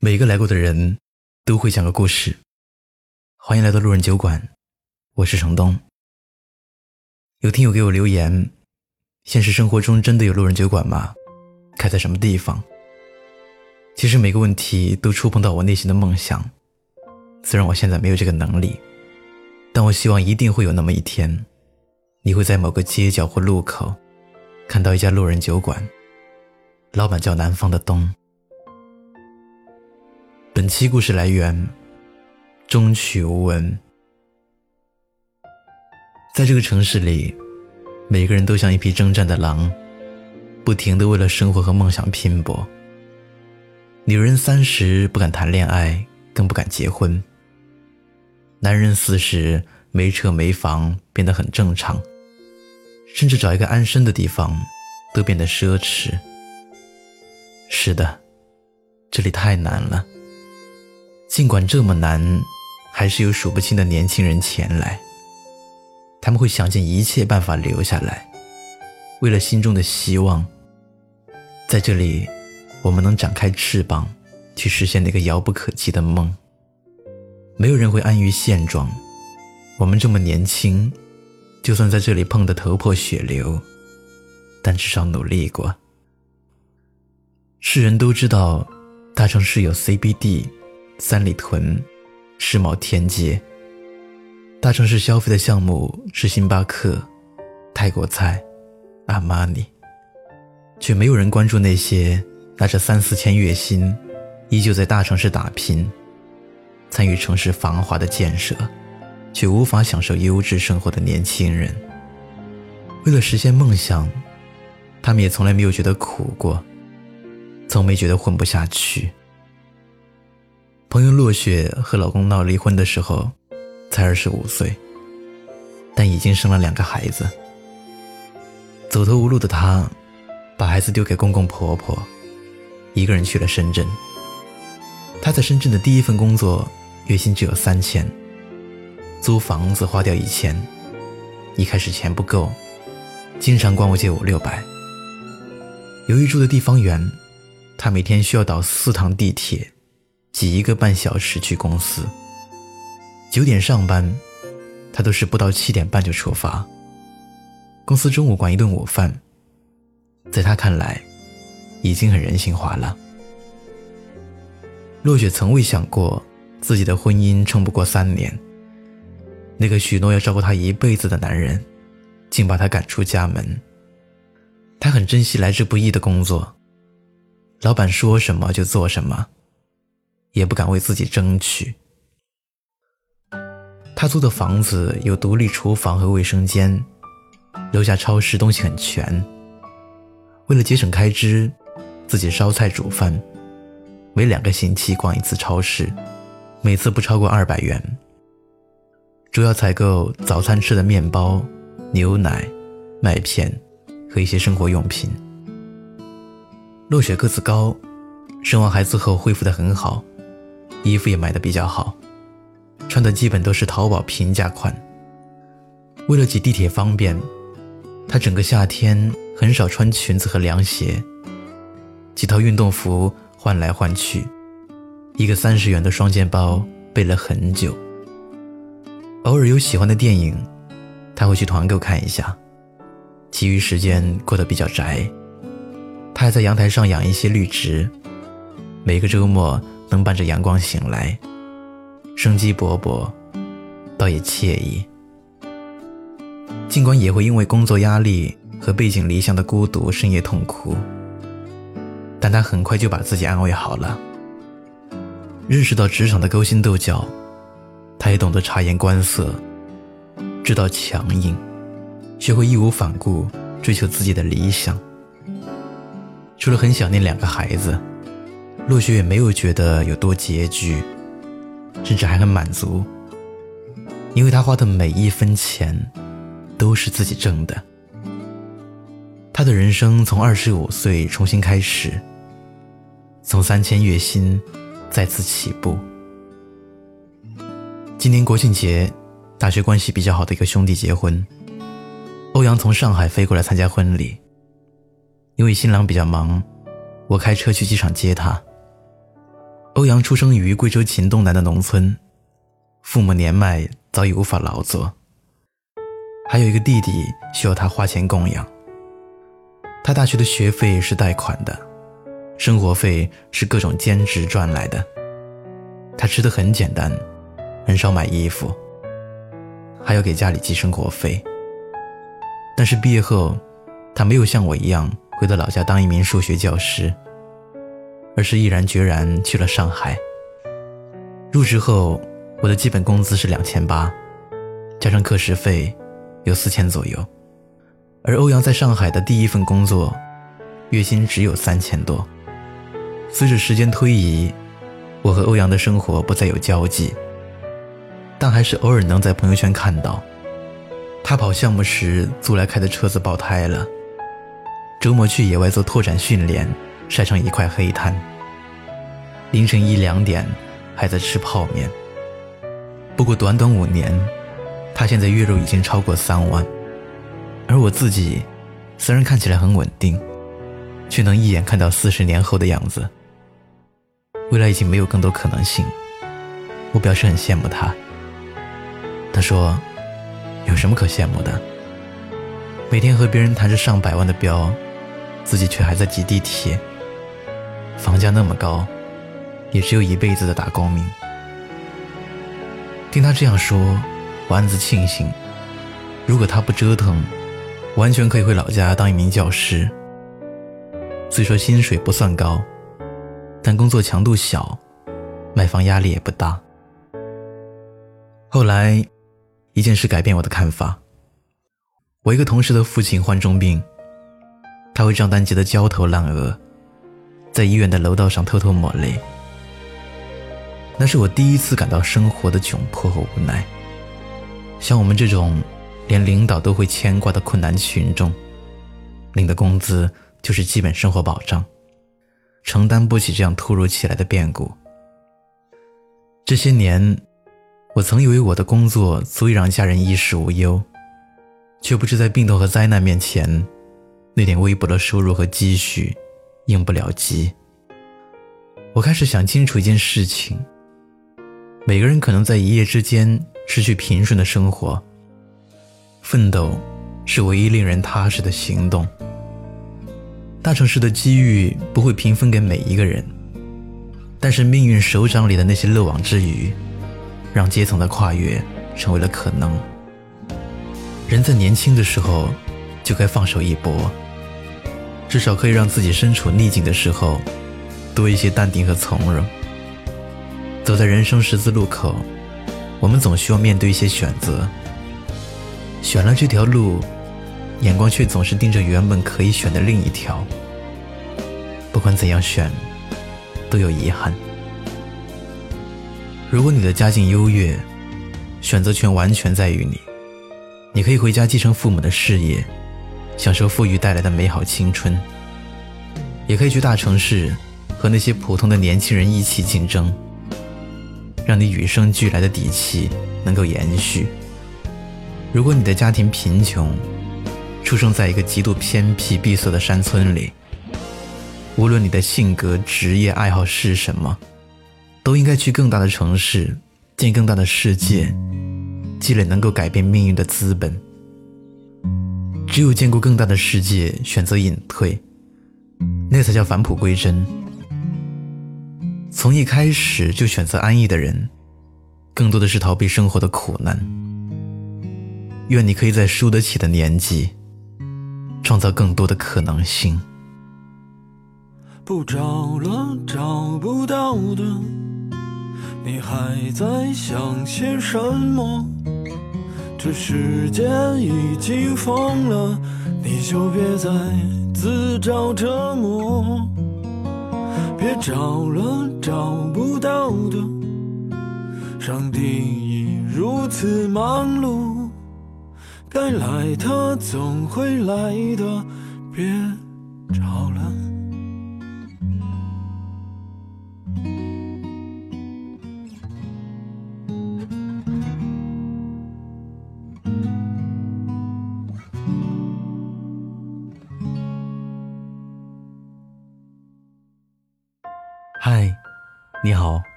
每个来过的人都会讲个故事。欢迎来到路人酒馆，我是程东。有听友给我留言：现实生活中真的有路人酒馆吗？开在什么地方？其实每个问题都触碰到我内心的梦想。虽然我现在没有这个能力，但我希望一定会有那么一天，你会在某个街角或路口看到一家路人酒馆，老板叫南方的东。本期故事来源：中曲无闻。在这个城市里，每个人都像一匹征战的狼，不停的为了生活和梦想拼搏。女人三十不敢谈恋爱，更不敢结婚；男人四十没车没房变得很正常，甚至找一个安身的地方都变得奢侈。是的，这里太难了。尽管这么难，还是有数不清的年轻人前来。他们会想尽一切办法留下来，为了心中的希望。在这里，我们能展开翅膀，去实现那个遥不可及的梦。没有人会安于现状。我们这么年轻，就算在这里碰得头破血流，但至少努力过。世人都知道，大城市有 CBD。三里屯、世贸天阶，大城市消费的项目是星巴克、泰国菜、阿玛尼，却没有人关注那些拿着三四千月薪，依旧在大城市打拼，参与城市繁华的建设，却无法享受优质生活的年轻人。为了实现梦想，他们也从来没有觉得苦过，从没觉得混不下去。朋友落雪和老公闹离婚的时候，才二十五岁，但已经生了两个孩子。走投无路的她，把孩子丢给公公婆婆，一个人去了深圳。她在深圳的第一份工作，月薪只有三千，租房子花掉一千，一开始钱不够，经常管我借五六百。由于住的地方远，她每天需要倒四趟地铁。挤一个半小时去公司，九点上班，他都是不到七点半就出发。公司中午管一顿午饭，在他看来，已经很人性化了。落雪从未想过自己的婚姻撑不过三年，那个许诺要照顾她一辈子的男人，竟把她赶出家门。她很珍惜来之不易的工作，老板说什么就做什么。也不敢为自己争取。他租的房子有独立厨房和卫生间，楼下超市东西很全。为了节省开支，自己烧菜煮饭，每两个星期逛一次超市，每次不超过二百元。主要采购早餐吃的面包、牛奶、麦片和一些生活用品。落雪个子高，生完孩子后恢复得很好。衣服也买的比较好，穿的基本都是淘宝平价款。为了挤地铁方便，她整个夏天很少穿裙子和凉鞋，几套运动服换来换去，一个三十元的双肩包背了很久。偶尔有喜欢的电影，她会去团购看一下，其余时间过得比较宅。她还在阳台上养一些绿植，每个周末。能伴着阳光醒来，生机勃勃，倒也惬意。尽管也会因为工作压力和背井离乡的孤独深夜痛哭，但他很快就把自己安慰好了。认识到职场的勾心斗角，他也懂得察言观色，知道强硬，学会义无反顾追求自己的理想。除了很想念两个孩子。落雪也没有觉得有多拮据，甚至还很满足，因为他花的每一分钱都是自己挣的。他的人生从二十五岁重新开始，从三千月薪再次起步。今年国庆节，大学关系比较好的一个兄弟结婚，欧阳从上海飞过来参加婚礼。因为新郎比较忙，我开车去机场接他。欧阳出生于贵州黔东南的农村，父母年迈早已无法劳作，还有一个弟弟需要他花钱供养。他大学的学费是贷款的，生活费是各种兼职赚来的。他吃的很简单，很少买衣服，还要给家里寄生活费。但是毕业后，他没有像我一样回到老家当一名数学教师，而是毅然决然去了上海。入职后，我的基本工资是两千八，加上课时费，有四千左右。而欧阳在上海的第一份工作，月薪只有三千多。随着时间推移，我和欧阳的生活不再有交集，但还是偶尔能在朋友圈看到，他跑项目时租来开的车子爆胎了，周末去野外做拓展训练，晒成一块黑炭。凌晨一两点还在吃泡面。不过短短五年，他现在月入已经超过三万。而我自己，虽然看起来很稳定，却能一眼看到四十年后的样子。未来已经没有更多可能性，我表示很羡慕他。他说：“有什么可羡慕的？每天和别人谈着上百万的标，自己却还在挤地铁。房价那么高，也只有一辈子的打工命。”听他这样说，我暗自庆幸，如果他不折腾。完全可以回老家当一名教师。虽说薪水不算高，但工作强度小，买房压力也不大。后来，一件事改变我的看法。我一个同事的父亲患重病，他为账单急得焦头烂额，在医院的楼道上偷偷抹泪。那是我第一次感到生活的窘迫和无奈。像我们这种。连领导都会牵挂的困难群众，领的工资就是基本生活保障，承担不起这样突如其来的变故。这些年，我曾以为我的工作足以让家人衣食无忧，却不知在病痛和灾难面前，那点微薄的收入和积蓄应不了急。我开始想清楚一件事情：每个人可能在一夜之间失去平顺的生活。奋斗是唯一令人踏实的行动。大城市的机遇不会平分给每一个人，但是命运手掌里的那些漏网之鱼，让阶层的跨越成为了可能。人在年轻的时候就该放手一搏，至少可以让自己身处逆境的时候多一些淡定和从容。走在人生十字路口，我们总需要面对一些选择。选了这条路，眼光却总是盯着原本可以选的另一条。不管怎样选，都有遗憾。如果你的家境优越，选择权完全在于你。你可以回家继承父母的事业，享受富裕带来的美好青春；也可以去大城市，和那些普通的年轻人一起竞争，让你与生俱来的底气能够延续。如果你的家庭贫穷，出生在一个极度偏僻闭塞的山村里，无论你的性格、职业、爱好是什么，都应该去更大的城市，见更大的世界，积累能够改变命运的资本。只有见过更大的世界，选择隐退，那才叫返璞归真。从一开始就选择安逸的人，更多的是逃避生活的苦难。愿你可以在输得起的年纪，创造更多的可能性。不找了，找不到的，你还在想些什么？这世界已经疯了，你就别再自找折磨。别找了，找不到的，上帝已如此忙碌。该来的总会来的，别找了。